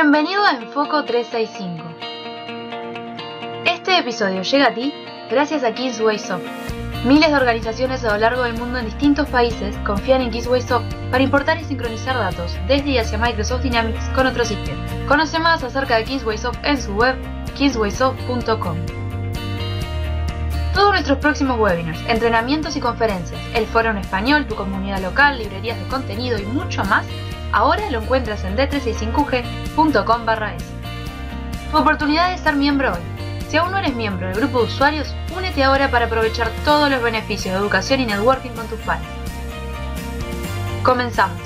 Bienvenido a Enfoco 365. Este episodio llega a ti gracias a KissWaySoft. Miles de organizaciones a lo largo del mundo en distintos países confían en KissWaySoft para importar y sincronizar datos desde y hacia Microsoft Dynamics con otros sistemas. Conoce más acerca de KissWaySoft en su web kisswaysoft.com. Todos nuestros próximos webinars, entrenamientos y conferencias, el foro en español, tu comunidad local, librerías de contenido y mucho más, ahora lo encuentras en d365g.com es. Tu oportunidad de ser miembro hoy. Si aún no eres miembro del grupo de usuarios, únete ahora para aprovechar todos los beneficios de educación y networking con tus pares. Comenzamos.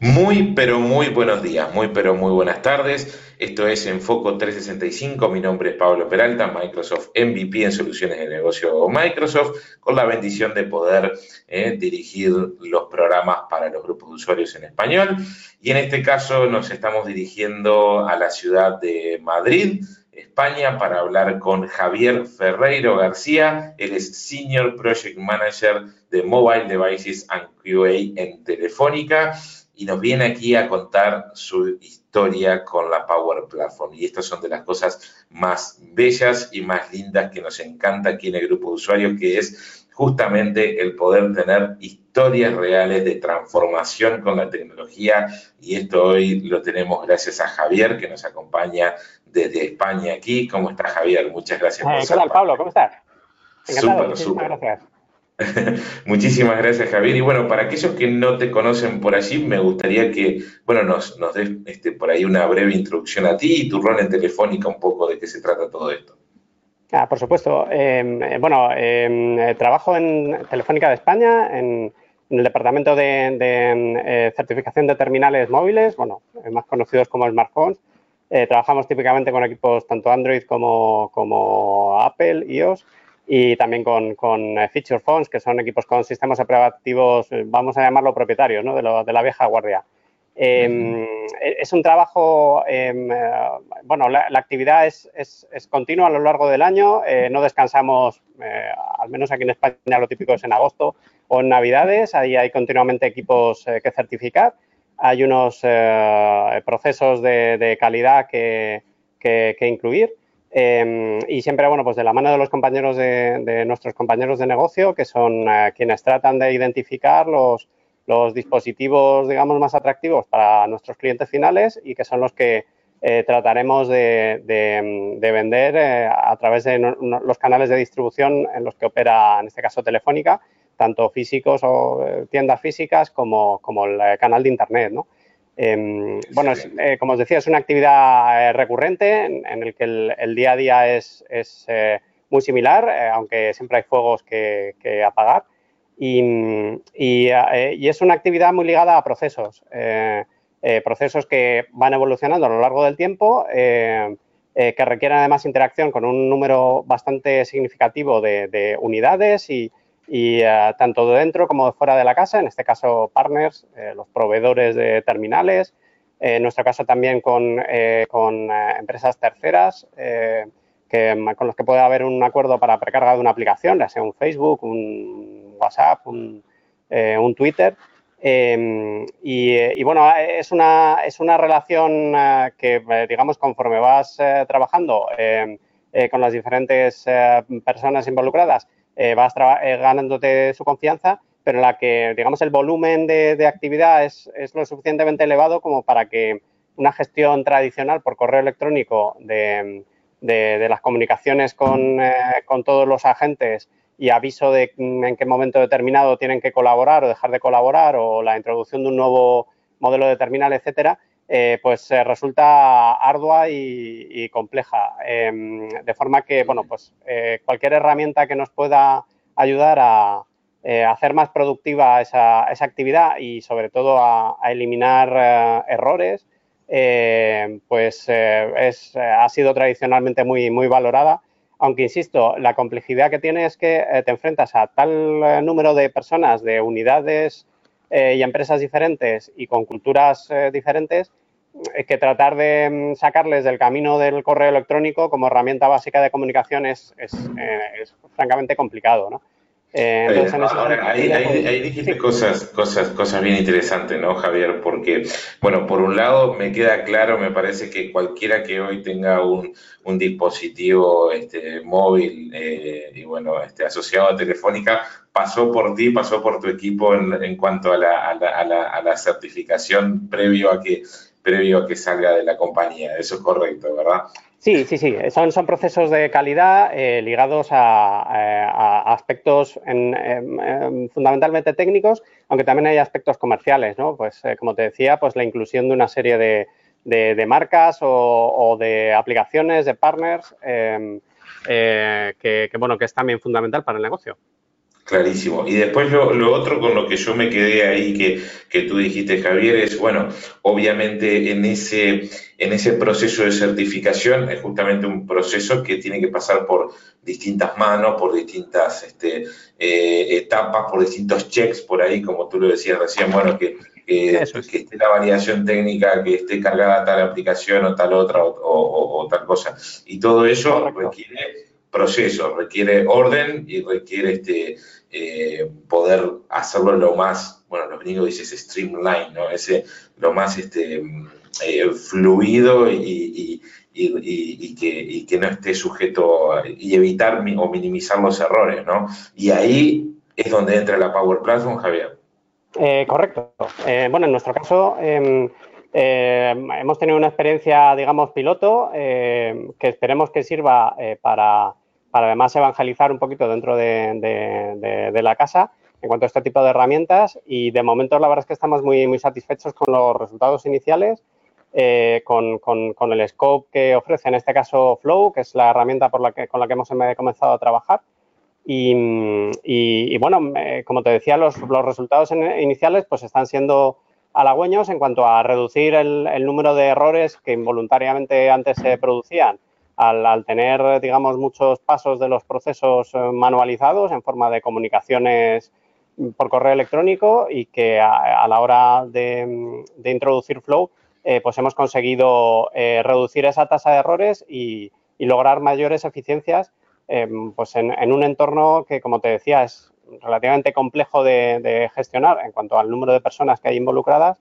Muy, pero muy buenos días, muy, pero muy buenas tardes. Esto es Enfoco 365. Mi nombre es Pablo Peralta, Microsoft MVP en soluciones de negocio Microsoft, con la bendición de poder eh, dirigir los programas para los grupos de usuarios en español. Y en este caso nos estamos dirigiendo a la ciudad de Madrid, España, para hablar con Javier Ferreiro García. Él es Senior Project Manager de Mobile Devices and QA en Telefónica y nos viene aquí a contar su historia con la Power Platform. Y estas son de las cosas más bellas y más lindas que nos encanta aquí en el grupo de usuarios, que es justamente el poder tener historias reales de transformación con la tecnología. Y esto hoy lo tenemos gracias a Javier, que nos acompaña desde España aquí. ¿Cómo está Javier? Muchas gracias. por ¿Qué tal, Pablo? ¿Cómo estás? Súper, súper. Gracias. Muchísimas gracias, Javier. Y bueno, para aquellos que no te conocen por allí, me gustaría que, bueno, nos, nos des este, por ahí una breve introducción a ti y tu rol en Telefónica, un poco de qué se trata todo esto. Ah, por supuesto. Em, eh, bueno, em, trabajo en Telefónica de España, en, el departamento de, eh, certificación de terminales móviles, bueno, más conocidos como smartphones. Eh, trabajamos típicamente con equipos tanto Android como, como Apple, iOS y también con, con eh, feature phones, que son equipos con sistemas operativos, eh, vamos a llamarlo propietarios, ¿no? de, lo, de la vieja guardia. Em, e, es un trabajo, em, eh, bueno, la, actividad es, es, es, continua a lo largo del año, no descansamos, al menos aquí en España lo típico es en agosto o en Navidades, ahí hay continuamente equipos que certificar, hay unos procesos de, de calidad que, que, que incluir. Em, y siempre, bueno, pues de la mano de los compañeros de, nuestros compañeros de negocio, que son eh, quienes tratan de identificar los, los, dispositivos, digamos, más atractivos para nuestros clientes finales y que son los que eh, trataremos de, de, vender eh, a través de los canales de distribución en los que opera, en este caso, Telefónica, tanto físicos o tiendas físicas como, como el canal de Internet, ¿no? Em, bueno, eh, como os decía, es una actividad eh, recurrente en, el que el, día a día es, eh, muy similar, aunque siempre hay fuegos que, apagar. Y, es una actividad muy ligada a procesos, procesos que van evolucionando a lo largo del tiempo, que requieren además interacción con un número bastante significativo de unidades y, y eh, tanto de dentro como de fuera de la casa, en este caso partners, eh, los proveedores de terminales, en nuestro caso también con, eh, empresas terceras que, con los que puede haber un acuerdo para precarga de una aplicación, ya sea un Facebook, un WhatsApp, un, Twitter. Em, y, y, bueno, es una, es una relación que, digamos, conforme vas trabajando con las diferentes personas involucradas, eh, vas eh, ganándote su confianza, pero la que, digamos, el volumen de, actividad es, lo suficientemente elevado como para que una gestión tradicional por correo electrónico de, las comunicaciones eh, con, todos los agentes y aviso de en qué momento determinado tienen que colaborar o dejar de colaborar o la introducción de un nuevo modelo de terminal, etcétera, eh, pues eh, resulta ardua y, compleja. Em, de forma que, bueno, pues eh, cualquier herramienta que nos pueda ayudar a, hacer más productiva esa, actividad y sobre todo a, eliminar errores, pues es, ha sido tradicionalmente muy, muy valorada. Aunque, insisto, la complejidad que tiene es que te enfrentas a tal número de personas, de unidades, y empresas diferentes y con culturas diferentes que tratar de mm, sacarles del camino del correo electrónico como herramienta básica de comunicación es, eh, francamente complicado. ¿no? Eh, ahí, dijiste cosas, cosas, cosas bien interesantes, ¿no, Javier? Porque, bueno, por un lado me queda claro, me parece que cualquiera que hoy tenga un, dispositivo este, móvil eh, y, bueno, este, asociado a Telefónica, pasó por ti, pasó por tu equipo en, cuanto a la, a la certificación previo a que previo a que salga de la compañía. Eso es correcto, ¿verdad? Sí, sí, sí. Son, son procesos de calidad eh, ligados a, aspectos fundamentalmente técnicos, aunque también hay aspectos comerciales, ¿no? Pues eh, como te decía, pues la inclusión de una serie de, marcas o, de aplicaciones, de partners, em, eh, que, bueno, que es también fundamental para el negocio. Clarísimo. Y después lo, otro con lo que yo me quedé ahí que, que, tú dijiste, Javier, es, bueno, obviamente en ese, en ese proceso de certificación es justamente un proceso que tiene que pasar por distintas manos, por distintas este, eh, etapas, por distintos checks por ahí, como tú lo decías recién, bueno, que, que, esté la validación técnica, que esté cargada tal aplicación o tal otra o, o tal cosa. Y todo eso requiere proceso, requiere orden y requiere este, eh, poder hacerlo lo más, bueno, los gringos dicen streamline, ¿no? Ese, lo más este, eh, fluido y, que, no esté sujeto y evitar o minimizar los errores, ¿no? Y ahí es donde entra la Power Platform, Javier. Eh, correcto. bueno, en nuestro caso em, hemos tenido una experiencia, digamos, piloto que esperemos que sirva para para además evangelizar un poquito dentro de, la casa en cuanto a este tipo de herramientas y de momento la verdad es que estamos muy, muy satisfechos con los resultados iniciales, eh, con, el scope que ofrece en este caso Flow, que es la herramienta por la que, con la que hemos comenzado a trabajar. Y, bueno, eh, como te decía, los, resultados iniciales pues están siendo halagüeños en cuanto a reducir el número de errores que involuntariamente antes se producían al, tener, digamos, muchos pasos de los procesos eh, manualizados en forma de comunicaciones por correo electrónico y que a, la hora de, introducir Flow, eh, pues hemos conseguido eh, reducir esa tasa de errores y, lograr mayores eficiencias pues en, un entorno que, como te decía, es relativamente complejo de gestionar en cuanto al número de personas que hay involucradas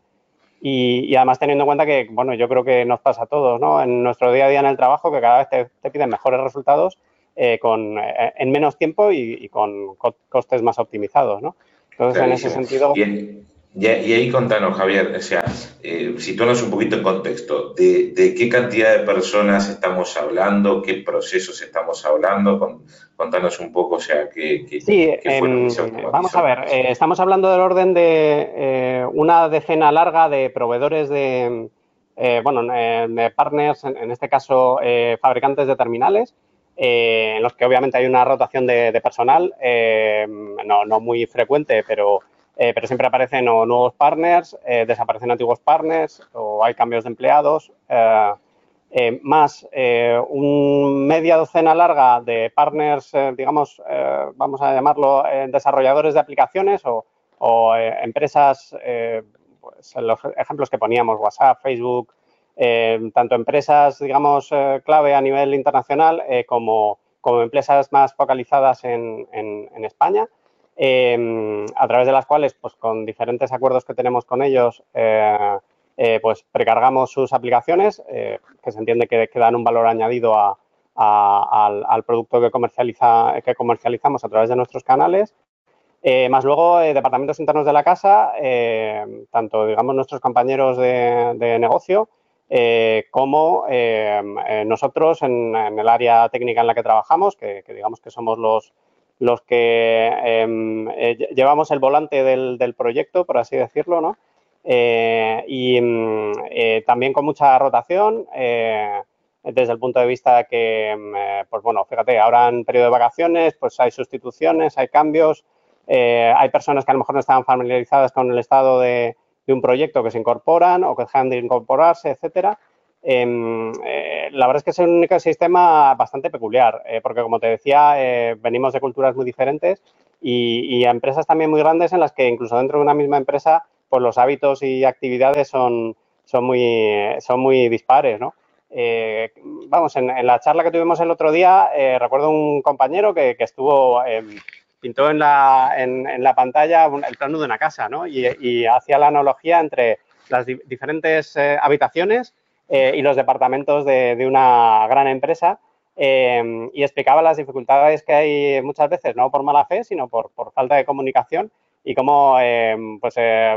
y, además teniendo en cuenta que, bueno, yo creo que nos pasa a todos, ¿no? En nuestro día a día en el trabajo, que cada vez te, piden mejores resultados eh, con, eh, en menos tiempo y, con costes más optimizados, ¿no? Entonces, en ese sentido... Y, ahí contanos, Javier, o sea, eh, situanos un poquito en contexto, de, qué cantidad de personas estamos hablando, qué procesos estamos hablando, contanos un poco, o sea, qué, qué, sí, em, Vamos a ver, eh, estamos hablando del orden de eh, una decena larga de proveedores de, eh, bueno, de partners, en, este caso fabricantes de terminales, en los que obviamente hay una rotación de, de personal, no, no muy frecuente, pero eh, pero siempre aparecen nuevos partners, eh, desaparecen antiguos partners o hay cambios de empleados, eh, más un media docena larga de partners, digamos, vamos a llamarlo desarrolladores de aplicaciones o, empresas, pues los ejemplos que poníamos, WhatsApp, Facebook, tanto empresas, digamos, clave a nivel internacional como, como empresas más focalizadas en España. Em, a través de las cuales, pues con diferentes acuerdos que tenemos con ellos, eh, eh, pues precargamos sus aplicaciones, eh, que se entiende que, dan un valor añadido al, producto que, comercializa, que comercializamos a través de nuestros canales. más luego, departamentos internos de la casa, tanto, digamos, nuestros compañeros de, negocio, como nosotros en, el área técnica en la que trabajamos, que digamos que somos los, los que em, eh, llevamos el volante del, proyecto, por así decirlo, ¿no? Eh, y mm, eh, también con mucha rotación, desde el punto de vista que, em, pues bueno, fíjate, ahora en periodo de vacaciones, pues hay sustituciones, hay cambios, hay personas que a lo mejor no estaban familiarizadas con el estado de, de un proyecto que se incorporan o que dejan de incorporarse, etcétera. Em, eh, la verdad es que es un ecosistema bastante peculiar, eh, porque como te decía, eh, venimos de culturas muy diferentes y, y, empresas también muy grandes en las que incluso dentro de una misma empresa, pues los hábitos y actividades son, son, muy, son muy dispares, ¿no? vamos, en, la charla que tuvimos el otro día, recuerdo un compañero que, que estuvo em, pintó en la, en, la pantalla el plano de una casa, ¿no? Y, hacía la analogía entre las diferentes eh, y los departamentos de, una gran empresa y explicaba las dificultades que hay muchas veces, no por mala fe, sino por, por falta de comunicación y cómo pues,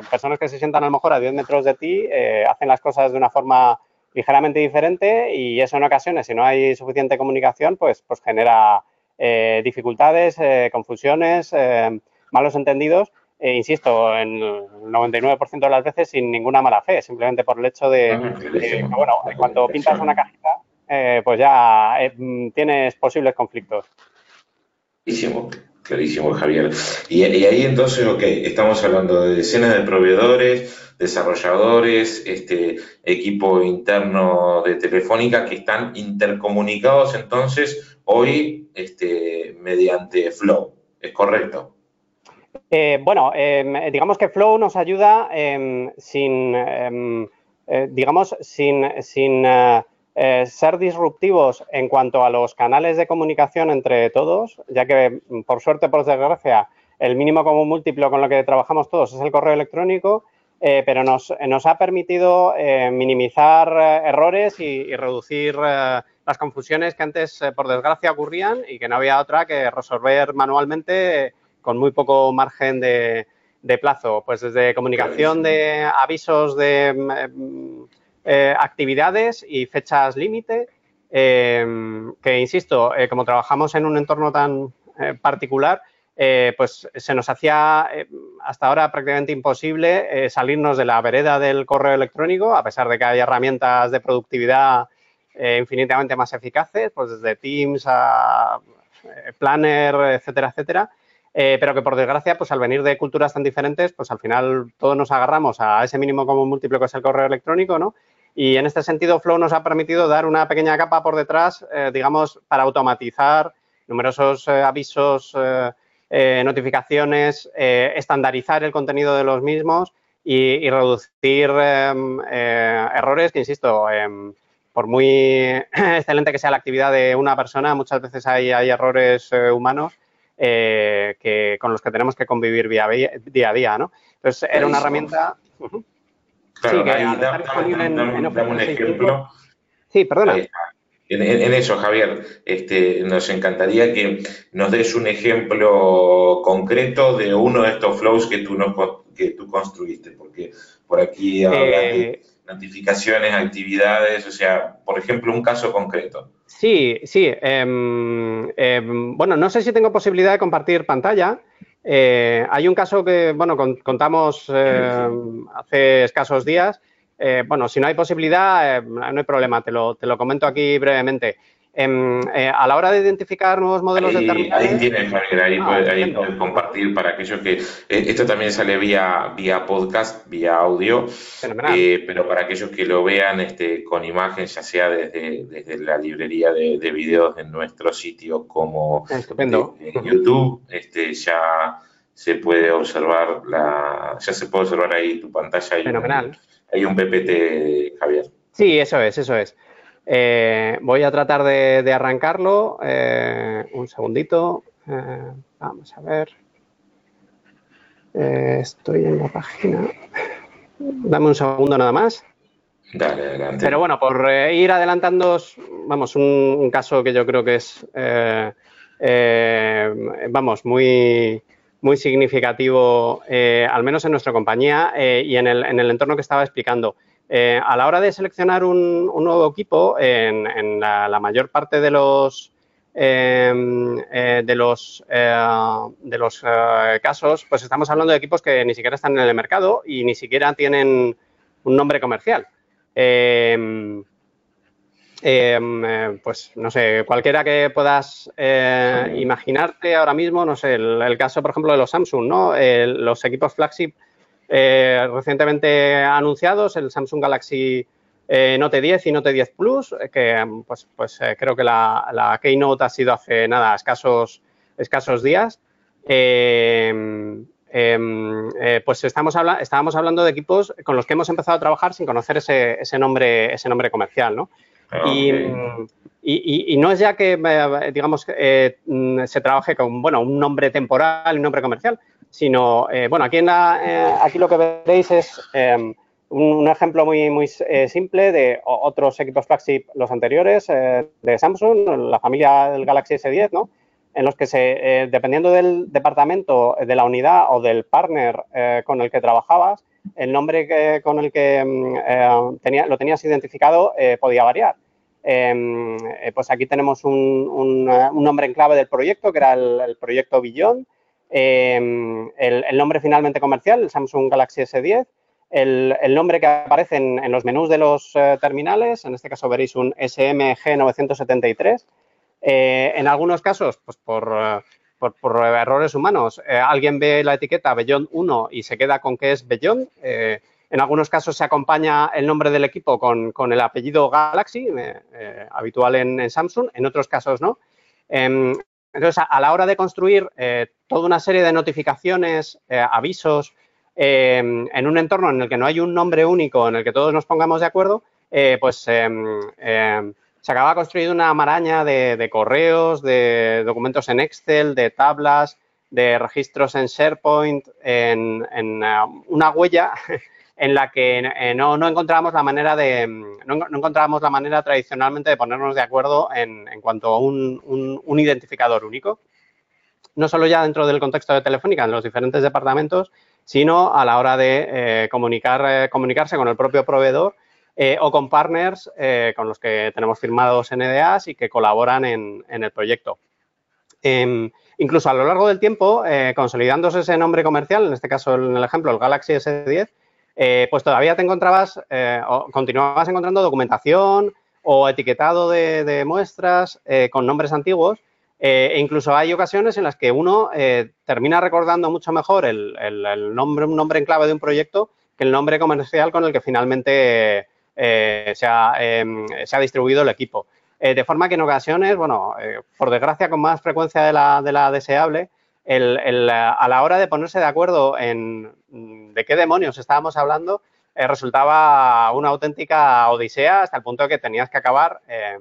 personas que se sientan a lo mejor a 10 metros de ti hacen las cosas de una forma ligeramente diferente y eso en ocasiones, si no hay suficiente comunicación, pues, pues genera eh, dificultades, eh, confusiones, eh, malos entendidos, e insisto, en el 99% de las veces sin ninguna mala fe, simplemente por el hecho de, ah, bueno, cuando pintas una cajita, pues ya tienes posibles conflictos. Clarísimo, clarísimo, Javier. Y, y ahí entonces, ok, estamos hablando de decenas de proveedores, desarrolladores, este equipo interno de Telefónica que están intercomunicados entonces hoy este, mediante Flow. ¿Es correcto? Eh, bueno, em, digamos que Flow nos ayuda em, sin, em, eh, digamos, sin, sin eh, ser disruptivos en cuanto a los canales de comunicación entre todos, ya que por suerte, por desgracia, el mínimo común múltiplo con lo que trabajamos todos es el correo electrónico pero nos, ha permitido minimizar errores y, reducir las confusiones que antes, por desgracia, ocurrían y que no había otra que resolver manualmente con muy poco margen de, plazo. Pues desde comunicación de avisos de mm, actividades y fechas límite, que insisto, como trabajamos en un entorno tan particular, eh, pues se nos hacía eh, hasta ahora prácticamente imposible eh, salirnos de la vereda del correo electrónico, a pesar de que hay herramientas de productividad infinitamente más eficaces, pues desde Teams a Planner, etcétera, etcétera. Pero que por desgracia, pues al venir de culturas tan diferentes, pues al final todos nos agarramos a ese mínimo común múltiplo que es el correo electrónico, ¿no? Y en este sentido, Flow nos ha permitido dar una pequeña capa por detrás, digamos, para automatizar numerosos avisos eh, notificaciones, eh, estandarizar el contenido de los mismos y, reducir em, eh, errores que, insisto, por muy excelente que sea la actividad de una persona, muchas veces hay, errores humanos que, con los que tenemos que convivir día a día, ¿no? Entonces, era una herramienta... sí, que un ejemplo. Sí, perdona. En, eso, Javier, este, nos encantaría que nos des un ejemplo concreto de uno de estos flows que tú, que tú construiste, porque por aquí hablas de eh, notificaciones, actividades, o sea, por ejemplo, un caso concreto. Sí, sí. Em, em, bueno, no sé si tengo posibilidad de compartir pantalla. Eh, hay un caso que, bueno, contamos em, hace escasos días eh, bueno, si no hay posibilidad, no hay problema, te lo, te lo comento aquí brevemente. Em, eh, a la hora de identificar nuevos modelos de terminales... Ahí tienes, Javier, ahí, ah, puedes, compartir para aquellos que... esto también sale vía, vía podcast, vía audio, pero para aquellos que lo vean este, con imagen, ya sea desde, desde la librería de, de, videos de nuestro sitio como en YouTube, este, ya se puede observar la, ya se puede observar ahí tu pantalla. Fenomenal hay un PPT, Javier. Sí, eso es, eso es. Eh, voy a tratar de, arrancarlo. Eh, un segundito. Eh, vamos a ver. estoy en la página. Dame un segundo nada más. Dale, adelante. Pero bueno, por ir adelantando, vamos, un, caso que yo creo que es, vamos, muy, muy significativo, al menos en nuestra compañía y en el, en el, entorno que estaba explicando. Eh, a la hora de seleccionar un, nuevo equipo, en, la, mayor parte de los em, de los de los casos, pues estamos hablando de equipos que ni siquiera están en el mercado y ni siquiera tienen un nombre comercial. Em, Em, eh, pues no sé, cualquiera que puedas eh, imaginarte ahora mismo, no sé, el, caso, por ejemplo, de los Samsung, ¿no? los equipos flagship eh, recientemente anunciados, el Samsung Galaxy Note 10 y Note 10 Plus, que pues, pues creo que la, Keynote ha sido hace nada, escasos, escasos días. Em, pues estamos estábamos hablando de equipos con los que hemos empezado a trabajar sin conocer ese, ese nombre, ese nombre comercial, ¿no? Y, no es ya que, eh, digamos, eh, mm, se trabaje con, bueno, un nombre temporal y un nombre comercial, sino, eh, bueno, aquí, en aquí lo que veréis es em, un, ejemplo muy, muy simple de otros equipos flagship, los anteriores, de Samsung, la familia del Galaxy S10, ¿no? En los que, se, dependiendo del departamento, de la unidad o del partner con el que trabajabas, el nombre con el que mm, tenía, lo tenías identificado podía variar. Em, eh, pues aquí tenemos un, nombre en clave del proyecto, que era el, proyecto Billón. Em, el, nombre finalmente comercial, el Samsung Galaxy S10. El, nombre que aparece en, los menús de los eh, terminales, en este caso veréis un SMG973. Eh, en algunos casos, pues por, errores humanos, alguien ve la etiqueta Beyond 1 y se queda con que es Beyond. En algunos casos se acompaña el nombre del equipo con, el apellido Galaxy, eh, eh, habitual en, Samsung, en otros casos no. Em, entonces, a, la hora de construir eh, toda una serie de notificaciones, avisos, em, en un entorno en el que no hay un nombre único en el que todos nos pongamos de acuerdo, pues em, se acaba construyendo una maraña de, correos, de documentos en Excel, de tablas, de registros en SharePoint, en, en una huella en la que eh, no, no, encontramos la manera de no, encontramos la manera tradicionalmente de ponernos de acuerdo en, cuanto a un, un, identificador único. No solo ya dentro del contexto de Telefónica, en los diferentes departamentos, sino a la hora de eh, comunicar, eh, comunicarse con el propio proveedor o con partners con los que tenemos firmados NDAs y que colaboran en, en el proyecto. Em, incluso a lo largo del tiempo, consolidándose ese nombre comercial, en este caso en el ejemplo el Galaxy S10, eh, pues todavía te encontrabas, eh, o continuabas encontrando documentación o etiquetado de, muestras eh, con nombres antiguos. e incluso hay ocasiones en las que uno termina recordando mucho mejor el, nombre, un nombre en clave de un proyecto que el nombre comercial con el que finalmente se ha, em, se, ha, distribuido el equipo. de forma que en ocasiones, bueno, por desgracia con más frecuencia de la, de la deseable, el, a la hora de ponerse de acuerdo en de qué demonios estábamos hablando, eh, resultaba una auténtica odisea hasta el punto de que tenías que acabar eh,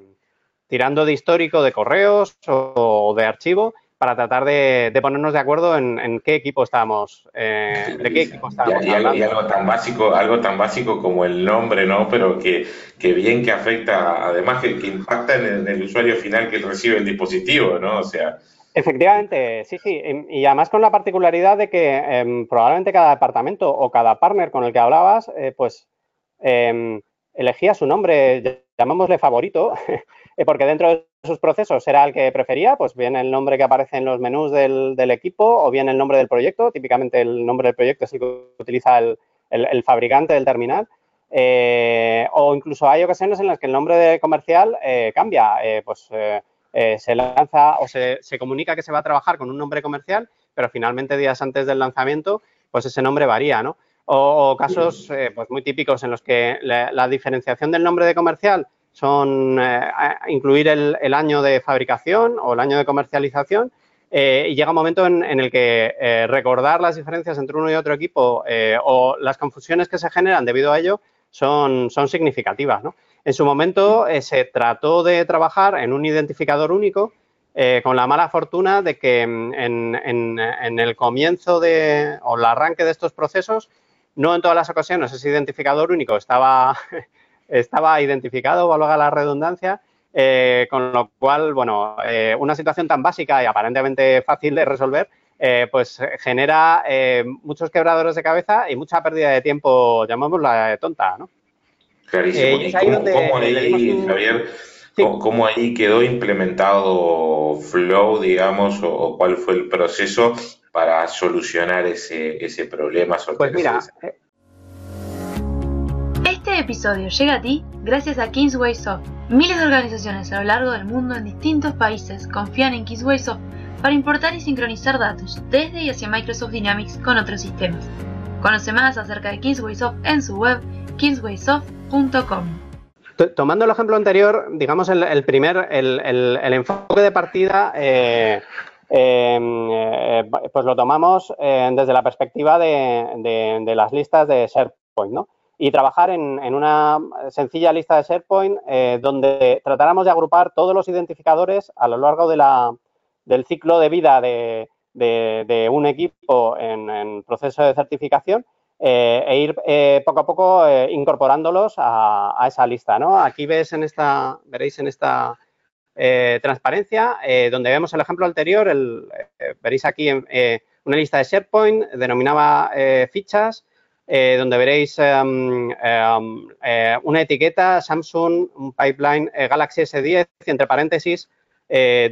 tirando de histórico de correos o, de archivo para tratar de, ponernos de acuerdo en, qué equipo estábamos, eh, de qué equipo estábamos y, hablando. Y algo tan básico, algo tan básico como el nombre, ¿no? Pero que, bien que afecta, además que, impacta en el, usuario final que recibe el dispositivo, ¿no? O sea, Efectivamente, sí, sí. Em, y además con la particularidad de que em, probablemente cada departamento o cada partner con el que hablabas, eh, pues em, elegía su nombre, llamémosle favorito, eh, porque dentro de sus procesos era el que prefería, pues bien el nombre que aparece en los menús del, equipo o bien el nombre del proyecto. Típicamente el nombre del proyecto es el que utiliza el, fabricante del terminal. Eh, o incluso hay ocasiones en las que el nombre de comercial cambia, pues eh, se lanza o se, comunica que se va a trabajar con un nombre comercial, pero finalmente días antes del lanzamiento, pues ese nombre varía, ¿no? O, casos eh, pues muy típicos en los que la, diferenciación del nombre de comercial son eh, incluir el, año de fabricación o el año de comercialización y llega un momento en, el que recordar las diferencias entre uno y otro equipo o las confusiones que se generan debido a ello son, son significativas, ¿no? En su momento eh, se trató de trabajar en un identificador único eh, con la mala fortuna de que mm, en, el comienzo de, o el arranque de estos procesos, no en todas las ocasiones ese identificador único estaba, estaba identificado, valga la redundancia, eh, con lo cual, bueno, una situación tan básica y aparentemente fácil de resolver, pues genera muchos quebradores de cabeza y mucha pérdida de tiempo, llamémosla tonta, ¿no? Clarísimo. ¿Y cómo, ahí, Javier, cómo, ahí quedó implementado Flow, digamos, o, cuál fue el proceso para solucionar ese, ese problema? Pues mira, eh, este episodio llega a ti gracias a Kingsway Soft. Miles de organizaciones a lo largo del mundo en distintos países confían en Kingsway Soft para importar y sincronizar datos desde y hacia Microsoft Dynamics con otros sistemas. Conoce más acerca de Kingsway Soft en su web kingswaysoft.com Tomando el ejemplo anterior, digamos el, primer, el, enfoque de partida, eh, em, eh, pues lo tomamos eh, desde la perspectiva de, las listas de SharePoint, ¿no? y trabajar en, una sencilla lista de SharePoint donde tratáramos de agrupar todos los identificadores a lo largo de la, del ciclo de vida de, un equipo en, proceso de certificación eh, e ir eh, poco a poco incorporándolos a, esa lista. ¿no? Aquí ves en esta, veréis en esta transparencia donde vemos el ejemplo anterior, el, veréis aquí una lista de SharePoint, denominaba fichas, eh, donde veréis eh, una etiqueta Samsung, un pipeline eh, Galaxy S10 y entre paréntesis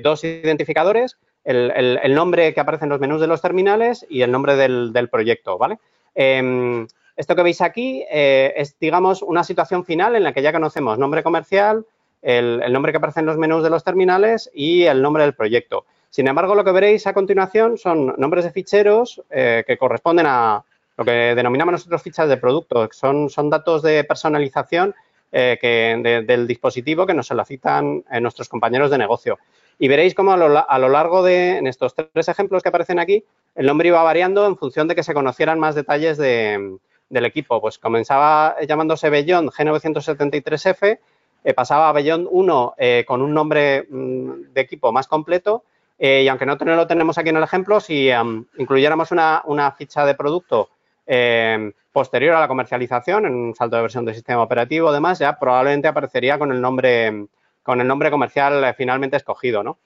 dos identificadores, el, nombre que aparece en los menús de los terminales y el nombre del, proyecto, ¿vale? Em, esto que veis aquí es, digamos, una situación final en la que ya conocemos nombre comercial, el, nombre que aparece en los menús de los terminales y el nombre del proyecto. Sin embargo, lo que veréis a continuación son nombres de ficheros que corresponden a, lo que denominamos nosotros fichas de producto. Son, datos de personalización eh, del dispositivo que nos solicitan eh, nuestros compañeros de negocio. Y veréis cómo a lo, largo de, en estos tres ejemplos que aparecen aquí, el nombre iba variando en función de que se conocieran más detalles del equipo. Pues comenzaba llamándose Beyond G973F, eh, pasaba a Beyond 1 con un nombre mm, de equipo más completo y aunque no lo tenemos aquí en el ejemplo, si incluyéramos una, ficha de producto eh, posterior a la comercialización, en un salto de versión del sistema operativo, además, ya probablemente aparecería con el nombre, con el nombre comercial eh, finalmente escogido, ¿no?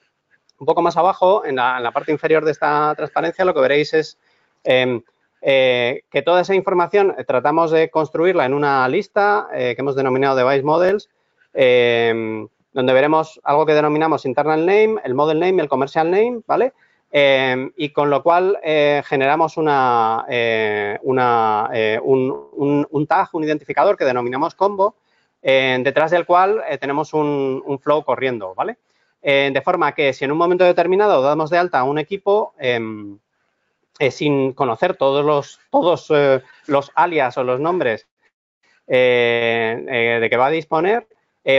Un poco más abajo, en la, parte inferior de esta transparencia, lo que veréis es em, eh, que toda esa información tratamos de construirla en una lista que hemos denominado Device Models, em, donde veremos algo que denominamos internal name, el model name y el commercial name, ¿vale? Em, y con lo cual eh, generamos una, eh, eh, un, tag, un identificador que denominamos combo, detrás del cual tenemos un, flow corriendo, ¿vale? de forma que si en un momento determinado damos de alta a un equipo em, sin conocer todos los, todos, los alias o los nombres de que va a disponer,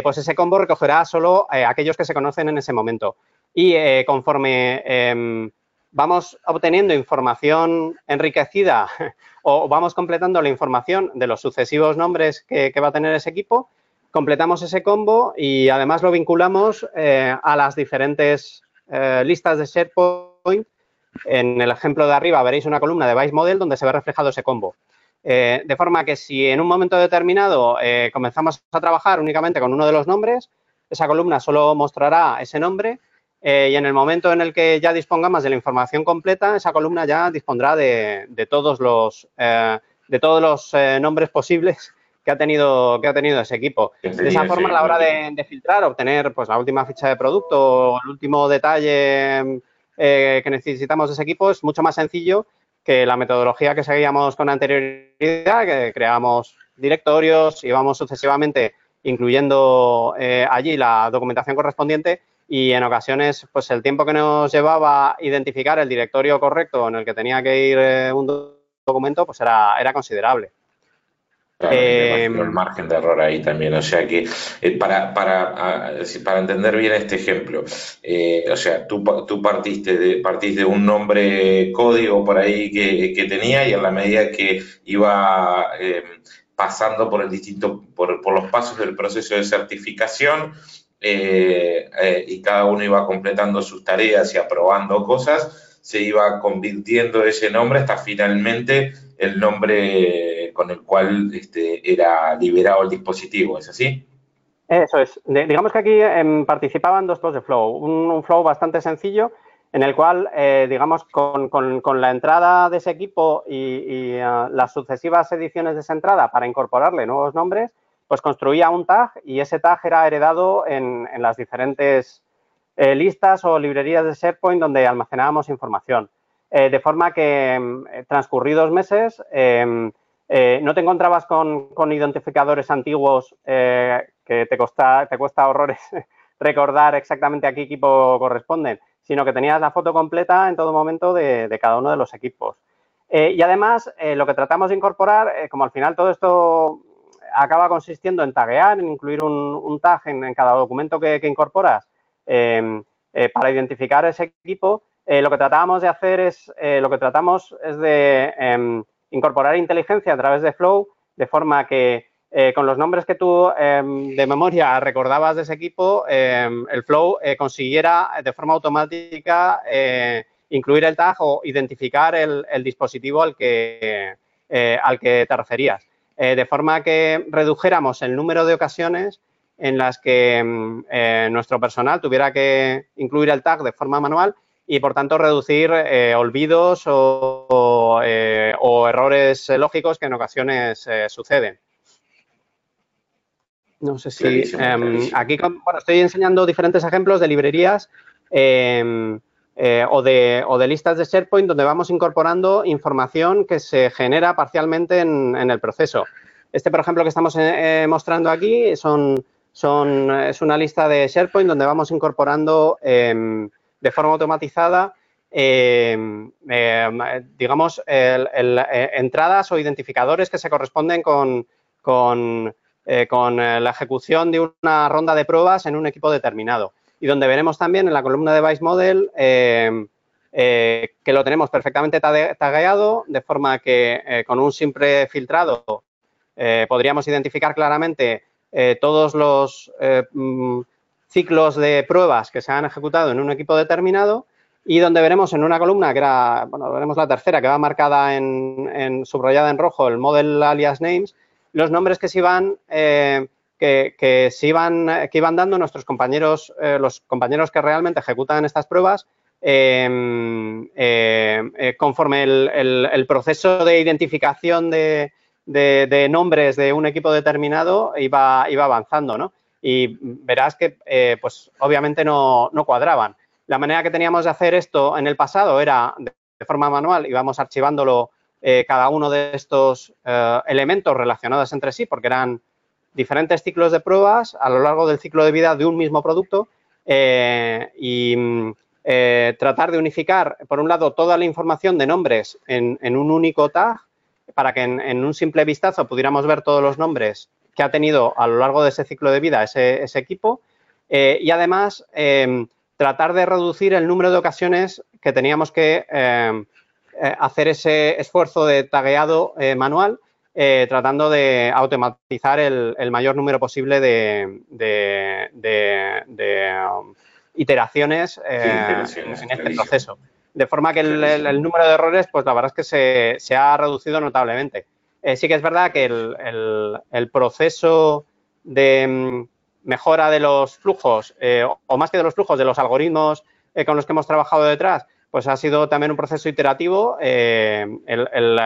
pues ese combo recogerá solo aquellos que se conocen en ese momento y eh, conforme em, vamos obteniendo información enriquecida o vamos completando la información de los sucesivos nombres que, va a tener ese equipo, completamos ese combo y además lo vinculamos eh, a las diferentes eh, listas de SharePoint. En el ejemplo de arriba veréis una columna de Vice Model donde se ve reflejado ese combo. de forma que si en un momento determinado comenzamos a trabajar únicamente con uno de los nombres, esa columna solo mostrará ese nombre eh, y en el momento en el que ya dispongamos de la información completa, esa columna ya dispondrá de, todos los, eh, de todos los eh, nombres posibles que ha tenido, que ha tenido ese equipo. De esa forma, a la hora de, filtrar, obtener pues, la última ficha de producto o el último detalle que necesitamos de ese equipo es mucho más sencillo que la metodología que seguíamos con anterioridad, que creamos directorios y vamos sucesivamente incluyendo allí la documentación correspondiente y en ocasiones pues el tiempo que nos llevaba identificar el directorio correcto en el que tenía que ir eh, un documento pues era, era considerable. Eh, el margen de error ahí también, o sea que eh, para, para, para entender bien este ejemplo, o sea, tú, tú partiste, de, partiste de un nombre código por ahí que, que tenía y a la medida que iba pasando por el distinto, por, por los pasos del proceso de certificación, eh, eh, y cada uno iba completando sus tareas y aprobando cosas, se iba convirtiendo ese nombre hasta finalmente el nombre con el cual este, era liberado el dispositivo, ¿es así? Eso es. digamos que aquí em, participaban dos flows de flow. Un, flow bastante sencillo en el cual, eh, digamos, con, la entrada de ese equipo y, las sucesivas ediciones de esa entrada para incorporarle nuevos nombres, pues construía un tag y ese tag era heredado en, las diferentes eh, listas o librerías de SharePoint donde almacenábamos información. Eh, de forma que mm, eh, transcurridos meses em, no te encontrabas con, identificadores antiguos que te, te cuesta horrores recordar exactamente a qué equipo corresponden, sino que tenías la foto completa en todo momento de, de cada uno de los equipos. y además, lo que tratamos de incorporar, como al final todo esto acaba consistiendo en taguear, en incluir un, tag en, cada documento que, incorporas em, eh, para identificar ese equipo. Eh, lo que tratamos de hacer es, eh, lo que tratamos es de em, incorporar inteligencia a través de Flow de forma que con los nombres que tú em, de memoria recordabas de ese equipo, el Flow consiguiera de forma automática incluir el tag o identificar el, dispositivo al que, al que te referías. De forma que redujéramos el número de ocasiones en las que em, nuestro personal tuviera que incluir el tag de forma manual y, por tanto, reducir olvidos o, o, errores lógicos que en ocasiones suceden. No sé si em, aquí bueno, estoy enseñando diferentes ejemplos de librerías em, eh, o, de, o, de, listas de SharePoint donde vamos incorporando información que se genera parcialmente en, el proceso. Este, por ejemplo, que estamos eh, mostrando aquí son, son, es una lista de SharePoint donde vamos incorporando em, de forma automatizada digamos, eh, entradas o identificadores que se corresponden con, con eh, con eh, la ejecución de una ronda de pruebas en un equipo determinado. Y donde veremos también en la columna de Vice Model eh, que lo tenemos perfectamente tagueado, de forma que con un simple filtrado podríamos identificar claramente todos los mm, ciclos de pruebas que se han ejecutado en un equipo determinado y donde veremos en una columna que era, bueno, veremos la tercera que va marcada en subrayada en rojo el model alias names, los nombres que se iban, eh, que, se iban, que iban dando nuestros compañeros, eh, los compañeros que realmente ejecutan estas pruebas, em, eh, conforme el, proceso de identificación de, nombres de un equipo determinado iba, iba avanzando, ¿no? Y verás que, pues, obviamente no, no cuadraban. La manera que teníamos de hacer esto en el pasado era de forma manual, íbamos archivándolo eh, cada uno de estos eh, elementos relacionados entre sí, porque eran diferentes ciclos de pruebas a lo largo del ciclo de vida de un mismo producto eh, y mm, tratar de unificar, por un lado, toda la información de nombres en, un único tag para que en, un simple vistazo pudiéramos ver todos los nombres que ha tenido a lo largo de ese ciclo de vida ese, equipo y además tratar de reducir el número de ocasiones que teníamos que eh, hacer ese esfuerzo de tagueado eh, manual, eh, tratando de automatizar el, mayor número posible de, um, iteraciones, en este proceso. De forma que el, número de errores, pues la verdad es que se, ha reducido notablemente. sí que es verdad que el, proceso de mm, mejora de los flujos, o más que de los flujos, de los algoritmos con los que hemos trabajado detrás, pues ha sido también un proceso iterativo. Eh, el,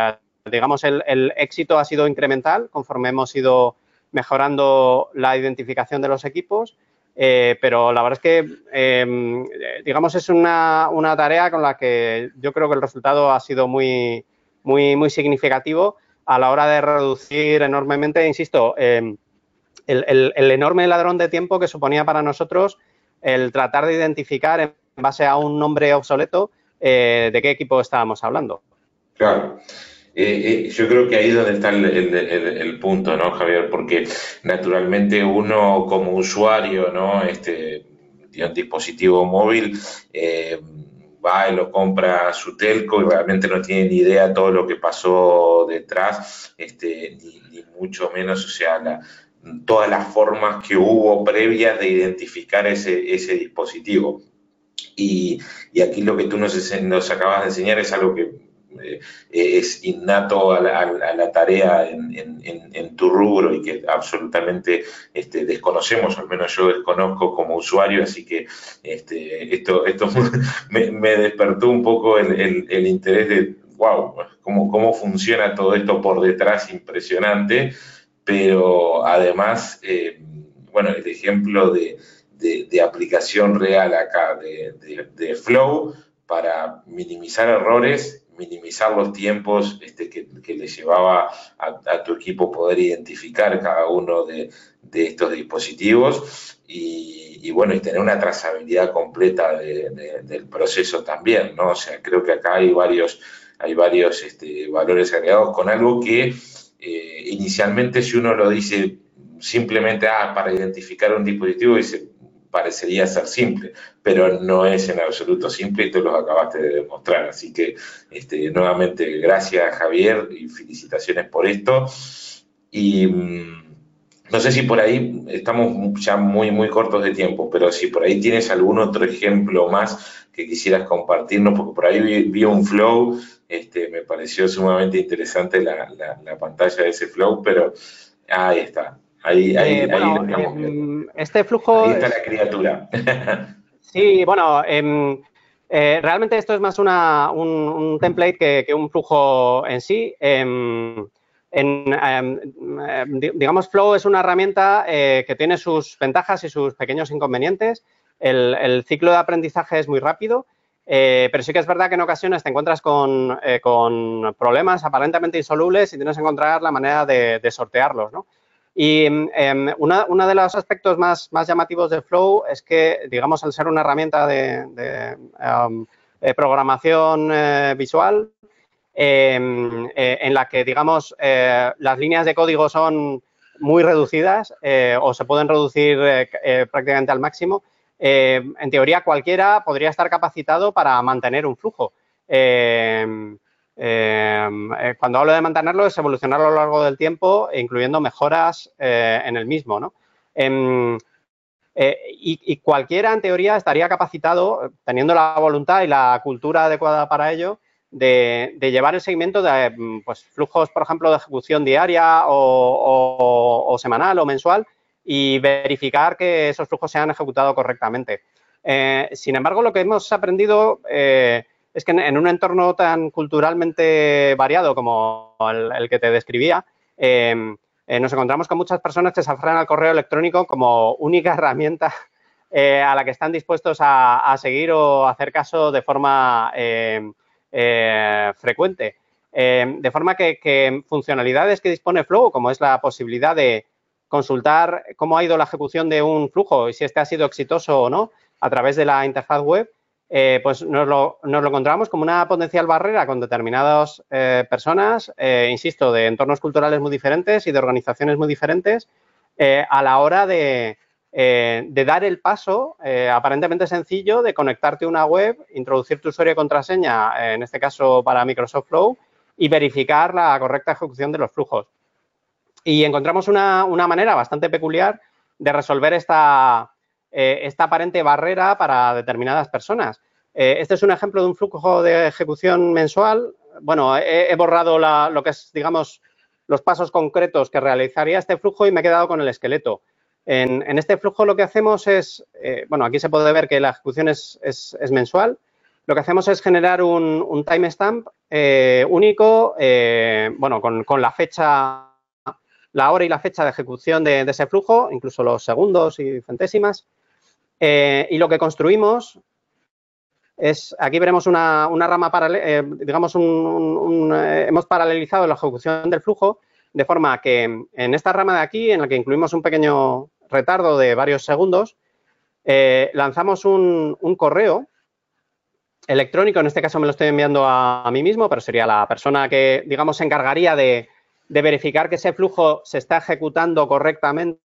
digamos, el, éxito ha sido incremental conforme hemos ido mejorando la identificación de los equipos. Eh, pero la verdad es que, em, digamos, es una, tarea con la que yo creo que el resultado ha sido muy, muy, muy significativo a la hora de reducir enormemente, insisto, em, el, el, enorme ladrón de tiempo que suponía para nosotros el tratar de identificar en base a un nombre obsoleto eh, de qué equipo estábamos hablando. Claro. Eh, eh, yo creo que ahí es donde está el, punto, ¿no, Javier? Porque naturalmente uno como usuario, ¿no? Este, de un dispositivo móvil, va y lo compra a su telco y realmente no tiene ni idea todo lo que pasó detrás, este, ni, mucho menos, o sea, todas las formas que hubo previas de identificar ese, ese dispositivo. Y, aquí lo que tú nos, nos, acabas de enseñar es algo que eh, es innato a la, tarea en, tu rubro y que absolutamente este, desconocemos, al menos yo desconozco como usuario, así que este, esto, esto me, despertó un poco el, interés de, wow, cómo, cómo funciona todo esto por detrás, impresionante, pero además, eh, bueno, el ejemplo de de, aplicación real acá de, Flow para minimizar errores, minimizar los tiempos este, que, le llevaba a, tu equipo poder identificar cada uno de, estos dispositivos y, bueno, y tener una trazabilidad completa del proceso también, ¿no? O sea, creo que acá hay varios, hay varios este, valores agregados con algo que eh, inicialmente si uno lo dice simplemente ah, para identificar un dispositivo, dice, parecería ser simple, pero no es en absoluto simple y tú lo acabaste de demostrar. Así que este, nuevamente gracias Javier y felicitaciones por esto. Y mm, no sé si por ahí estamos ya muy, muy cortos de tiempo, pero si por ahí tienes algún otro ejemplo más que quisieras compartirnos, porque por ahí vi, un flow, este, me pareció sumamente interesante la, pantalla de ese flow, pero ahí está. Ahí, ahí, eh, em, este flujo. Ahí está la criatura. sí, bueno, em, eh, realmente esto es más un, template que, un flujo en sí. Em, en, digamos, Flow es una herramienta eh, que tiene sus ventajas y sus pequeños inconvenientes. El, ciclo de aprendizaje es muy rápido, eh, pero sí que es verdad que en ocasiones te encuentras con, eh, problemas aparentemente insolubles y tienes que encontrar la manera de, sortearlos. Y em, uno de los aspectos más, llamativos de Flow es que, digamos, al ser una herramienta de programación visual, Em, eh, en la que, digamos, eh, las líneas de código son muy reducidas eh, o se pueden reducir prácticamente al máximo, en teoría cualquiera podría estar capacitado para mantener un flujo. Em, em, cuando hablo de mantenerlo es evolucionarlo a lo largo del tiempo, incluyendo mejoras en el mismo. ¿no? y, y, cualquiera, en teoría, estaría capacitado, teniendo la voluntad y la cultura adecuada para ello, de, llevar el seguimiento de mm, pues, flujos, por ejemplo, de ejecución diaria o, semanal o mensual y verificar que esos flujos se han ejecutado correctamente. Eh, sin embargo, lo que hemos aprendido eh, es que en, un entorno tan culturalmente variado como el, que te describía, em, eh, nos encontramos con muchas personas que se aferran al correo electrónico como única herramienta a la que están dispuestos a, seguir o hacer caso de forma em, eh, frecuente. Eh, de forma que, funcionalidades que dispone Flow, como es la posibilidad de consultar cómo ha ido la ejecución de un flujo y si este ha sido exitoso o no a través de la interfaz web, eh, pues nos lo, encontramos como una potencial barrera con determinadas personas, insisto, de entornos culturales muy diferentes y de organizaciones muy diferentes, a la hora de, eh, de dar el paso eh, aparentemente sencillo de conectarte a una web, introducir tu usuario y contraseña, en este caso para Microsoft Flow, y verificar la correcta ejecución de los flujos. Y encontramos una, manera bastante peculiar de resolver esta, eh, esta aparente barrera para determinadas personas. este es un ejemplo de un flujo de ejecución mensual. Bueno, he, borrado lo que es, digamos, los pasos concretos que realizaría este flujo y me he quedado con el esqueleto. En, este flujo lo que hacemos es, eh, bueno, aquí se puede ver que la ejecución es, mensual. Lo que hacemos es generar un, timestamp eh, único, eh, bueno, con, la fecha, la hora y la fecha de ejecución de, ese flujo, incluso los segundos y centésimas. Y lo que construimos es, aquí veremos una, rama paralela, digamos, hemos paralelizado la ejecución del flujo de forma que en esta rama de aquí, en la que incluimos un pequeño retardo de varios segundos, eh, lanzamos un, correo electrónico, en este caso me lo estoy enviando a, mí mismo, pero sería la persona que, digamos, se encargaría de, verificar que ese flujo se está ejecutando correctamente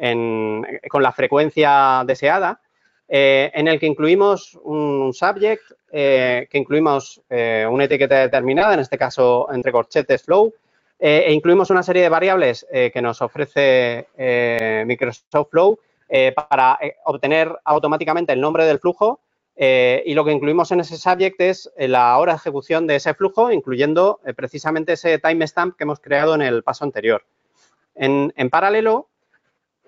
con la frecuencia deseada, eh, en el que incluimos un subject, eh, que incluimos una etiqueta determinada, en este caso entre corchetes flow, eh, e incluimos una serie de variables eh, que nos ofrece eh, Microsoft Flow para obtener automáticamente el nombre del flujo y lo que incluimos en ese subject es la hora de ejecución de ese flujo, incluyendo precisamente ese timestamp que hemos creado en el paso anterior. En paralelo,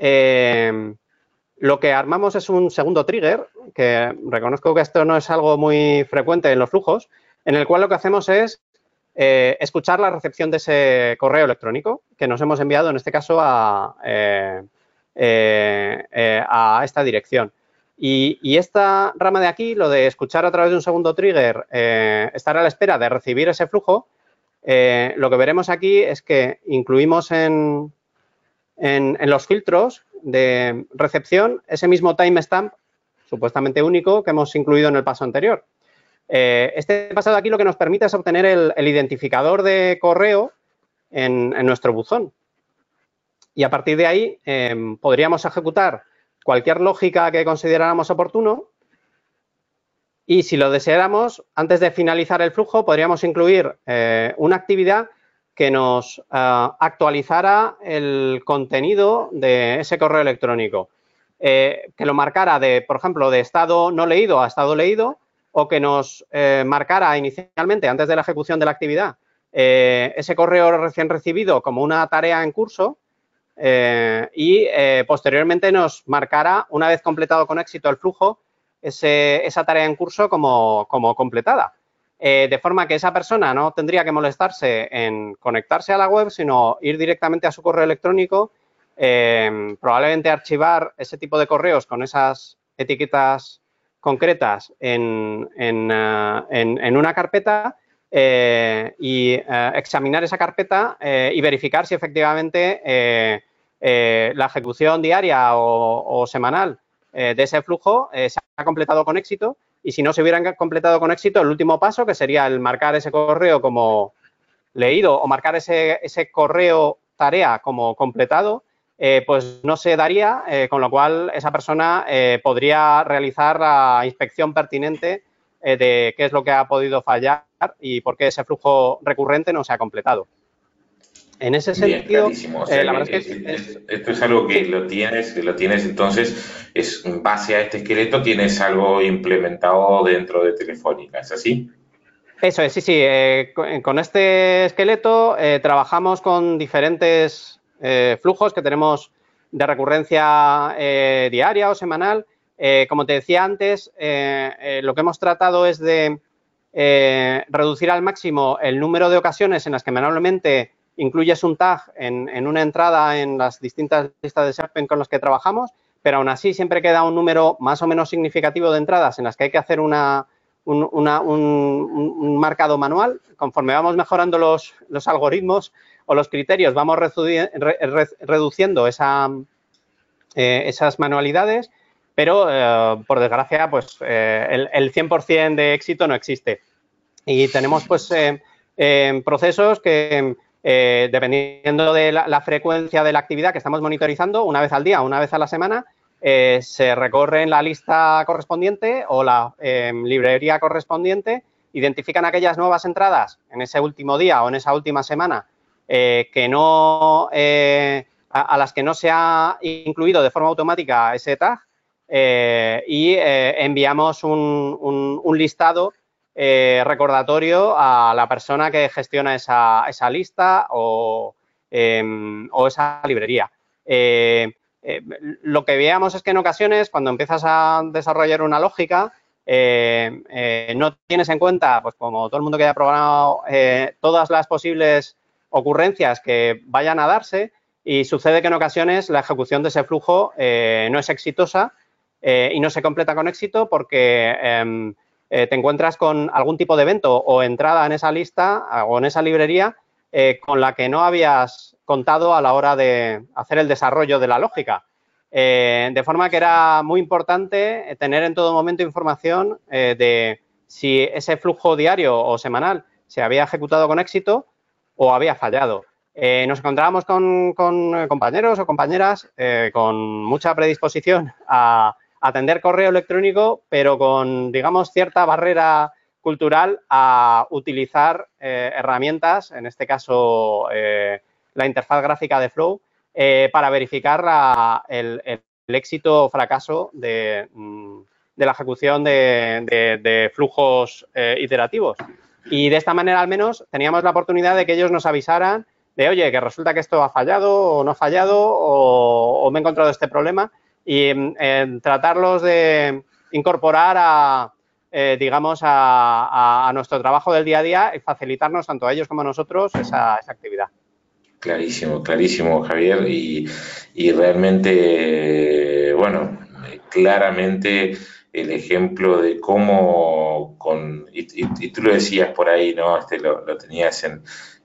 lo que armamos es un segundo trigger, que reconozco que esto no es algo muy frecuente en los flujos, en el cual lo que hacemos es eh, escuchar la recepción de ese correo electrónico que nos hemos enviado, en este caso, a, eh, eh, a esta dirección. Y, esta rama de aquí, lo de escuchar a través de un segundo trigger, estar a la espera de recibir ese flujo, lo que veremos aquí es que incluimos en, en, los filtros de recepción ese mismo timestamp supuestamente único que hemos incluido en el paso anterior. Eh, este pasado aquí lo que nos permite es obtener el, identificador de correo en, nuestro buzón. Y a partir de ahí em, podríamos ejecutar cualquier lógica que consideráramos oportuno y si lo deseáramos, antes de finalizar el flujo, podríamos incluir eh, una actividad que nos eh, actualizara el contenido de ese correo electrónico. que lo marcara de, por ejemplo, de estado no leído a estado leído o que nos marcara inicialmente, antes de la ejecución de la actividad, ese correo recién recibido como una tarea en curso y posteriormente nos marcara, una vez completado con éxito el flujo, esa tarea en curso como, completada. Eh, de forma que esa persona no tendría que molestarse en conectarse a la web, sino ir directamente a su correo electrónico, em, probablemente archivar ese tipo de correos con esas etiquetas concretas en, eh, una carpeta eh, y examinar esa carpeta y verificar si efectivamente la ejecución diaria o semanal de ese flujo se ha completado con éxito y si no se hubieran completado con éxito, el último paso, que sería el marcar ese correo como leído o marcar ese, ese correo tarea como completado, eh, pues no se daría, eh, con lo cual esa persona eh, podría realizar la inspección pertinente de qué es lo que ha podido fallar y por qué ese flujo recurrente no se ha completado. En ese sentido, eh, la verdad es que esto es algo que lo tienes, que lo tienes entonces, es en base a este esqueleto tienes algo implementado dentro de Telefónica, ¿es así? Eso es, sí, sí. Eh, con este esqueleto eh, trabajamos con diferentes flujos que tenemos de recurrencia diaria o semanal. como te decía antes, lo que hemos tratado es de reducir al máximo el número de ocasiones en las que manualmente incluyes un tag en, una entrada en las distintas listas de Serpent con las que trabajamos, pero aún así siempre queda un número más o menos significativo de entradas en las que hay que hacer un, marcado manual. Conforme vamos mejorando los, algoritmos o los criterios, vamos reduciendo eh, esas manualidades, pero eh, por desgracia, pues eh, el, el, 100% de éxito no existe. Y tenemos pues procesos que eh, dependiendo de la, frecuencia de la actividad que estamos monitorizando, una vez al día, una vez a la semana, eh, se recorre en la lista correspondiente o la em, librería correspondiente, identifican aquellas nuevas entradas en ese último día o en esa última semana eh, que no, a, las que no se ha incluido de forma automática ese tag y enviamos un listado eh, recordatorio a la persona que gestiona esa, lista em, o, esa librería. Eh, eh, lo que veamos es que en ocasiones, cuando empiezas a desarrollar una lógica, no tienes en cuenta, pues como todo el mundo que haya programado, todas las posibles ocurrencias que vayan a darse y sucede que en ocasiones la ejecución de ese flujo no es exitosa y no se completa con éxito porque em, eh, te encuentras con algún tipo de evento o entrada en esa lista o en esa librería eh, con la que no habías contado a la hora de hacer el desarrollo de la lógica. Eh, de forma que era muy importante tener en todo momento información de si ese flujo diario o semanal se había ejecutado con éxito o había fallado. nos encontrábamos con compañeros o compañeras con mucha predisposición a, atender correo electrónico, pero con, digamos, cierta barrera cultural a utilizar eh, herramientas, en este caso eh, la interfaz gráfica de Flow, eh, para verificar el, éxito o fracaso de, mm, la ejecución de, flujos iterativos. Y de esta manera, al menos, teníamos la oportunidad de que ellos nos avisaran de, oye, que resulta que esto ha fallado o no ha fallado o me he encontrado este problema y tratarlos de incorporar a, eh, digamos, a, nuestro trabajo del día a día y facilitarnos tanto a ellos como a nosotros esa, actividad. Clarísimo, clarísimo, Javier. Y, realmente, bueno, claramente el ejemplo de cómo con, y, tú lo decías por ahí, ¿no? Este lo, tenías en,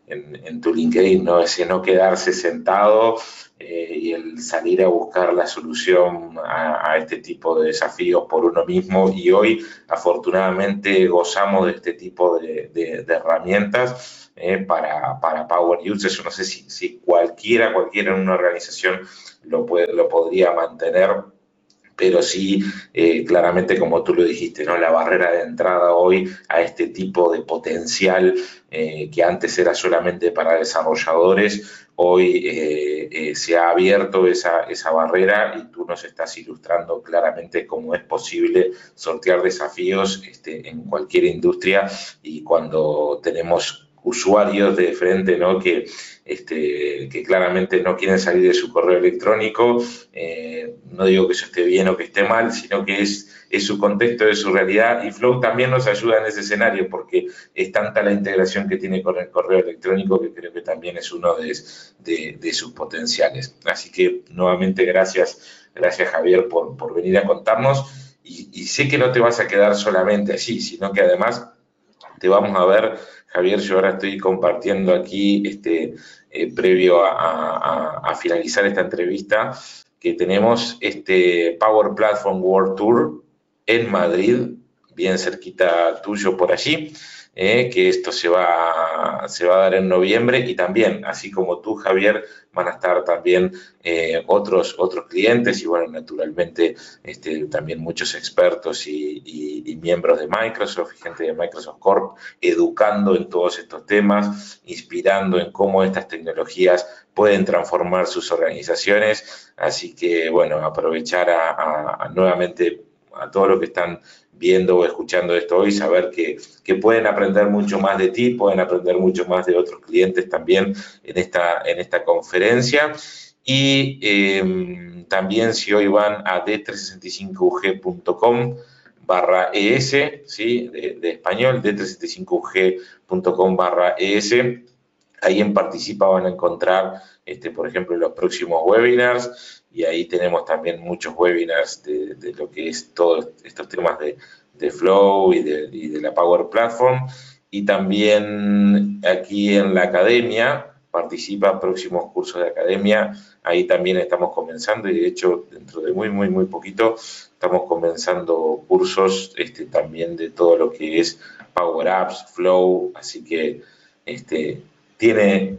en, tu LinkedIn, ¿no? Ese no quedarse sentado eh, y el salir a buscar la solución a, este tipo de desafíos por uno mismo. Y hoy, afortunadamente, gozamos de este tipo de, herramientas eh, para, para, Power Users. Yo no sé si, si, cualquiera, cualquiera en una organización lo, puede, lo podría mantener pero sí, eh, claramente, como tú lo dijiste, ¿no? la barrera de entrada hoy a este tipo de potencial eh, que antes era solamente para desarrolladores, hoy eh, se ha abierto esa, esa barrera y tú nos estás ilustrando claramente cómo es posible sortear desafíos este, en cualquier industria y cuando tenemos usuarios de frente, ¿no? Que, este, que claramente no quieren salir de su correo electrónico. Eh, no digo que eso esté bien o que esté mal, sino que es, es su contexto, es su realidad. Y Flow también nos ayuda en ese escenario porque es tanta la integración que tiene con el correo electrónico que creo que también es uno de, sus potenciales. Así que nuevamente gracias, gracias Javier por, por venir a contarnos. Y sé que no te vas a quedar solamente allí, sino que además te vamos a ver Javier, yo ahora estoy compartiendo aquí, este, eh, previo a, finalizar esta entrevista, que tenemos este Power Platform World Tour en Madrid, bien cerquita tuyo por allí. Eh, que esto se va, se va a dar en noviembre y también, así como tú, Javier, van a estar también eh, otros, otros clientes y, bueno, naturalmente este, también muchos expertos y, miembros de Microsoft y gente de Microsoft Corp educando en todos estos temas, inspirando en cómo estas tecnologías pueden transformar sus organizaciones. Así que, bueno, aprovechar a, nuevamente a todos los que están viendo o escuchando esto hoy, saber que, pueden aprender mucho más de ti, pueden aprender mucho más de otros clientes también en esta, en esta conferencia. Y em, también si hoy van a d365ug.com barra ES, de, español, d365ug.com barra ES, ahí en Participa van a encontrar, este, por ejemplo, los próximos webinars, y ahí tenemos también muchos webinars de, lo que es todos estos temas de, Flow y de, la Power Platform. Y también aquí en la academia, participa próximos cursos de academia, ahí también estamos comenzando y de hecho dentro de muy, muy, muy poquito estamos comenzando cursos este, también de todo lo que es Power Apps, Flow, así que este, tiene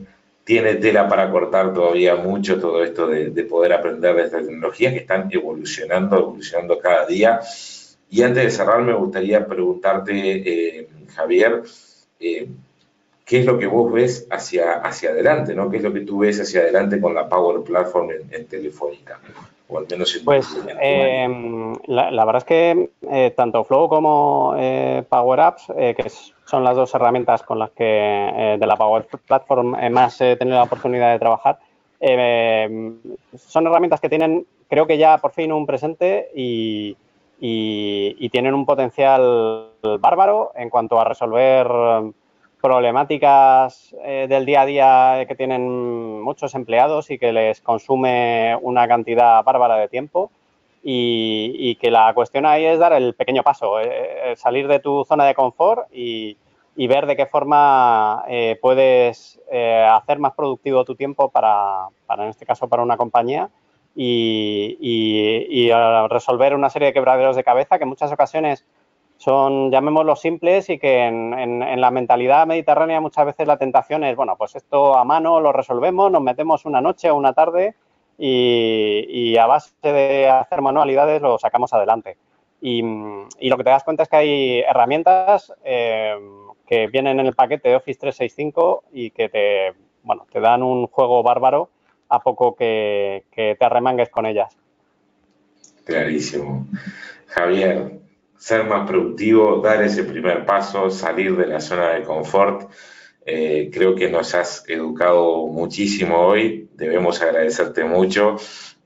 tiene tela para cortar todavía mucho todo esto de, poder aprender de estas tecnologías que están evolucionando, evolucionando cada día. Y antes de cerrar, me gustaría preguntarte, eh, Javier, eh, ¿qué es lo que vos ves hacia, hacia adelante? ¿no? ¿Qué es lo que tú ves hacia adelante con la Power Platform en, Telefónica? O al menos en Pues em, la, la, verdad es que eh, tanto Flow como Power Apps, que es son las dos herramientas con las que eh, de la Power Platform eh, más he tenido la oportunidad de trabajar. Eh, son herramientas que tienen, creo que ya por fin un presente y, tienen un potencial bárbaro en cuanto a resolver problemáticas del día a día que tienen muchos empleados y que les consume una cantidad bárbara de tiempo. Y, que la cuestión ahí es dar el pequeño paso, eh, salir de tu zona de confort y, ver de qué forma eh, puedes eh, hacer más productivo tu tiempo para, para, en este caso, para una compañía y, resolver una serie de quebraderos de cabeza que en muchas ocasiones son, llamémoslos simples y que en, en, la mentalidad mediterránea muchas veces la tentación es, bueno, pues esto a mano lo resolvemos, nos metemos una noche o una tarde y, a base de hacer manualidades lo sacamos adelante. Y, lo que te das cuenta es que hay herramientas eh, que vienen en el paquete de Office 365 y que te, bueno, te dan un juego bárbaro a poco que, que te arremangues con ellas. Clarísimo. Javier, ser más productivo, dar ese primer paso, salir de la zona de confort. Eh, creo que nos has educado muchísimo hoy, debemos agradecerte mucho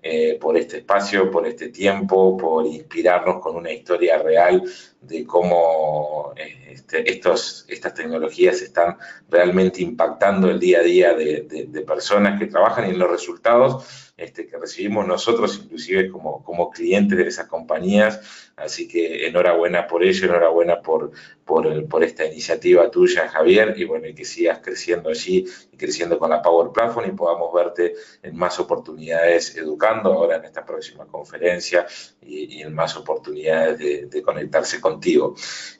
eh, por este espacio, por este tiempo, por inspirarnos con una historia real de cómo eh, este, estos, estas tecnologías están realmente impactando el día a día de, de personas que trabajan y en los resultados este, que recibimos nosotros, inclusive como, como clientes de esas compañías. Así que enhorabuena por ello, enhorabuena por, por, esta iniciativa tuya, Javier, y bueno, y que sigas creciendo allí y creciendo con la Power Platform y podamos verte en más oportunidades educando ahora en esta próxima conferencia y, en más oportunidades de, conectarse contigo.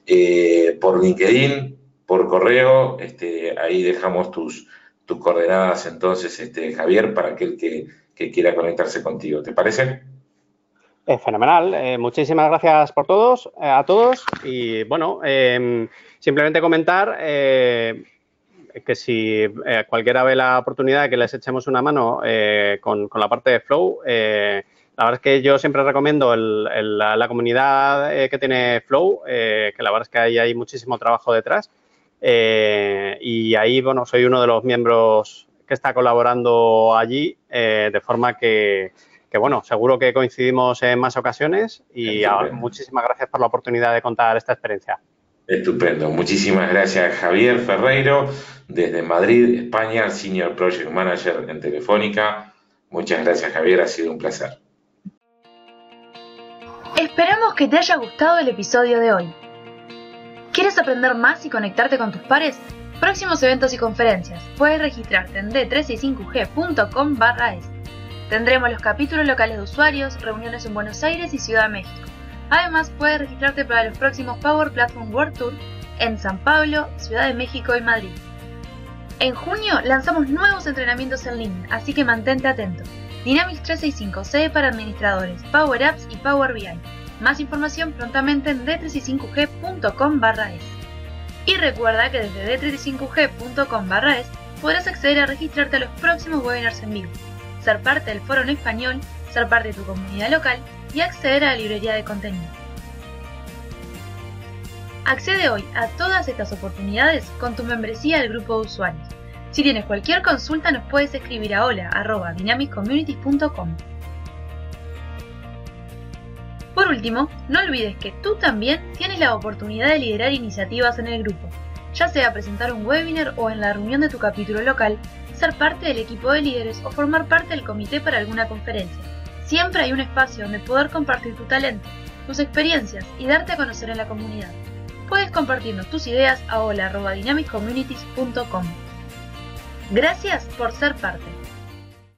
Eh, por LinkedIn, por correo, este, ahí dejamos tus, tus coordenadas entonces, este, Javier, para aquel que que quiera conectarse contigo. ¿Te parece? Eh, fenomenal. Eh, muchísimas gracias por todos, eh, a todos. Y bueno, em, simplemente comentar que si cualquiera ve la oportunidad de que les echemos una mano con, la parte de Flow, la verdad es que yo siempre recomiendo la, comunidad que tiene Flow, que la verdad es que ahí hay muchísimo trabajo detrás. y ahí, bueno, soy uno de los miembros que está colaborando allí, de forma que que bueno, seguro que coincidimos en más ocasiones y muchísimas gracias por la oportunidad de contar esta experiencia. Estupendo. Muchísimas gracias Javier Ferreiro desde Madrid, España, Senior Project Manager en Telefónica. Muchas gracias Javier, ha sido un placer. Esperamos que te haya gustado el episodio de hoy. ¿Quieres aprender más y conectarte con tus pares? Próximos eventos y conferencias. Puedes registrarte en d365g.com es. Tendremos los capítulos locales de usuarios, reuniones en Buenos Aires y Ciudad de México. Además, puedes registrarte para los próximos Power Platform World Tour en San Pablo, Ciudad de México y Madrid. En junio lanzamos nuevos entrenamientos en línea, así que mantente atento. Dynamics 365 sede para administradores, Power Apps y Power BI. Más información prontamente en d35g.com es. Y recuerda que desde d35g.com es podrás acceder a registrarte a los próximos webinars en vivo ser parte del foro en español, ser parte de tu comunidad local y acceder a la librería de contenido. Accede hoy a todas estas oportunidades con tu membresía al grupo de usuarios. Si tienes cualquier consulta nos puedes escribir a hola.dynamiccommunities.com. Por último, no olvides que tú también tienes la oportunidad de liderar iniciativas en el grupo, ya sea presentar un webinar o en la reunión de tu capítulo local, ser parte del equipo de líderes o formar parte del comité para alguna conferencia. Siempre hay un espacio donde poder compartir tu talento, tus experiencias y darte a conocer en la comunidad. Puedes compartirnos tus ideas a hola.dynamiccommunities.com. Gracias por ser parte.